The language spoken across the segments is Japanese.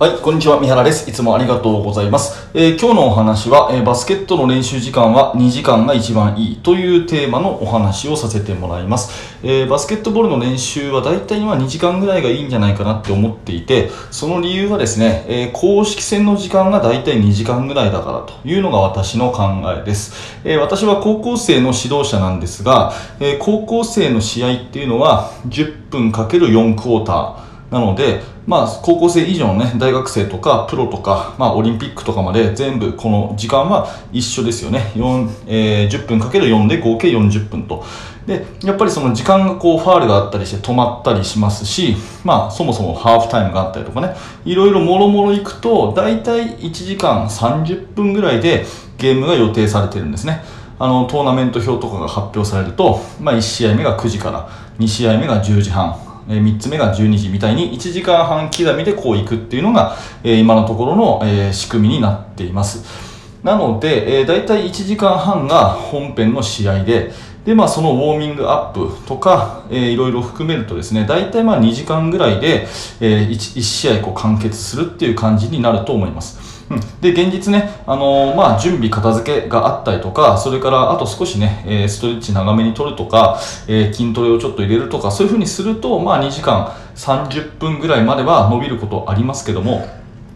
はい、こんにちは。三原です。いつもありがとうございます。えー、今日のお話は、えー、バスケットの練習時間は2時間が一番いいというテーマのお話をさせてもらいます。えー、バスケットボールの練習は大体今2時間ぐらいがいいんじゃないかなって思っていて、その理由はですね、え公式戦の時間が大体2時間ぐらいだからというのが私の考えです。え私は高校生の指導者なんですが、え高校生の試合っていうのは10分 ×4 クォーター、なので、まあ、高校生以上のね、大学生とか、プロとか、まあ、オリンピックとかまで全部この時間は一緒ですよね。4えー、10分かける4で合計40分と。で、やっぱりその時間がこう、ファールがあったりして止まったりしますし、まあ、そもそもハーフタイムがあったりとかね、いろいろもろもろ行くと、だいたい1時間30分ぐらいでゲームが予定されてるんですね。あの、トーナメント表とかが発表されると、まあ、1試合目が9時から、2試合目が10時半、え3つ目が12時みたいに1時間半刻みでこういくっていうのが、え今のところの、え仕組みになっています。なので、えー、大体1時間半が本編の試合で、で、まあ、そのウォーミングアップとか、えー、いろいろ含めるとですね、大体まあ2時間ぐらいで、えー、1, 1試合こう完結するっていう感じになると思います。で現実ね、あのー、まあ、準備、片付けがあったりとか、それからあと少しね、えー、ストレッチ長めに取るとか、えー、筋トレをちょっと入れるとか、そういうふうにすると、まあ、2時間30分ぐらいまでは伸びることありますけども、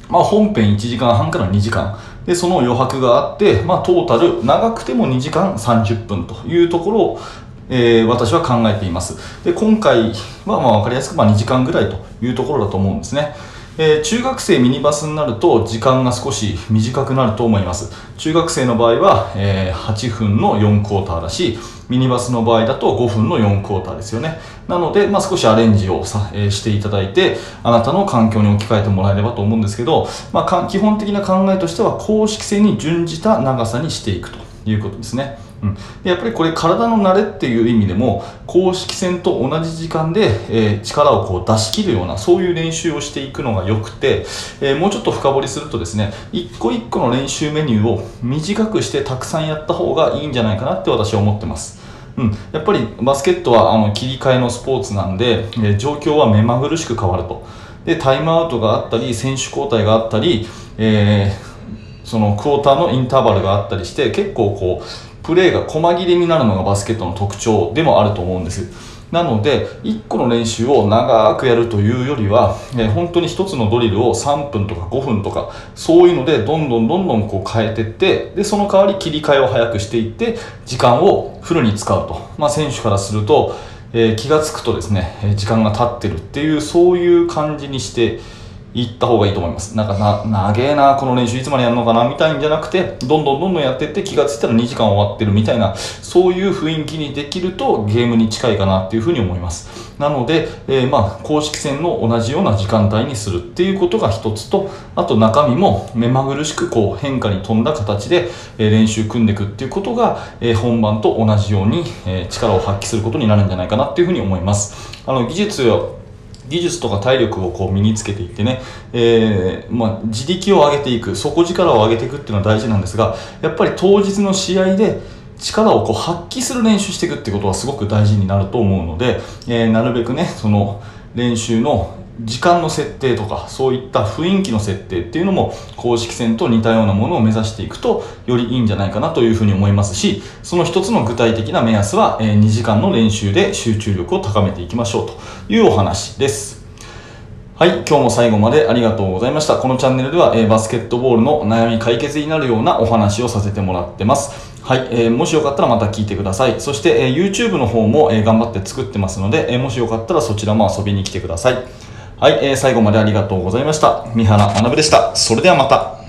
まあ、本編1時間半から2時間、でその余白があって、まあ、トータル長くても2時間30分というところを、えー、私は考えています。で今回はまあ分かりやすくまあ2時間ぐらいというところだと思うんですね。えー、中学生ミニバスになると時間が少し短くなると思います。中学生の場合は、えー、8分の4クォーターだしミニバスの場合だと5分の4クォーターですよね。なので、まあ、少しアレンジをさ、えー、していただいてあなたの環境に置き換えてもらえればと思うんですけど、まあ、基本的な考えとしては公式性に準じた長さにしていくということですね。うん、やっぱりこれ体の慣れっていう意味でも公式戦と同じ時間で、えー、力をこう出し切るようなそういう練習をしていくのが良くて、えー、もうちょっと深掘りするとですね一個一個の練習メニューを短くしてたくさんやった方がいいんじゃないかなって私は思ってます。うん、やっぱりバスケットはあの切り替えのスポーツなんで、えー、状況は目まぐるしく変わると。でタイムアウトがあったり選手交代があったり、えー、そのクォーターのインターバルがあったりして結構こうプレーが細切れになるのがバスケットの特徴でもあると思うんです。なので1個の練習を長くやるというよりは、え本当に1つのドリルを3分とか5分とかそういうのでどんどんどんどんこう変えていってでその代わり切り替えを早くしていって時間をフルに使うと、まあ、選手からすると、え、気が付くとですね時間が経ってるっていうそういう感じにして行った方がいいと思います。なんかな、長えな、この練習いつまでやるのかな、みたいんじゃなくて、どんどんどんどんやってって気がついたら2時間終わってるみたいな、そういう雰囲気にできるとゲームに近いかなっていうふうに思います。なので、えー、まあ、公式戦の同じような時間帯にするっていうことが一つと、あと中身も目まぐるしくこう変化に富んだ形で、練習組んでいくっていうことが、え本番と同じように、え力を発揮することになるんじゃないかなっていうふうに思います。あの、技術技術とか体力をこう身につけていってね、えー、まあ、自力を上げていく底力を上げていくっていうのは大事なんですがやっぱり当日の試合で力をこう発揮する練習していくってことはすごく大事になると思うので、えー、なるべくねその練習の時間の設定とかそういった雰囲気の設定っていうのも公式戦と似たようなものを目指していくとよりいいんじゃないかなというふうに思いますしその一つの具体的な目安は2時間の練習で集中力を高めていきましょうというお話ですはい、今日も最後までありがとうございました。このチャンネルでは、えバスケットボールの悩み解決になるようなお話をさせてもらってます。はい、えー、もしよかったらまた聞いてください。そして、え、YouTube の方も、え、頑張って作ってますので、えもしよかったらそちらも遊びに来てください。はい、えー、最後までありがとうございました。三原学でした。それではまた。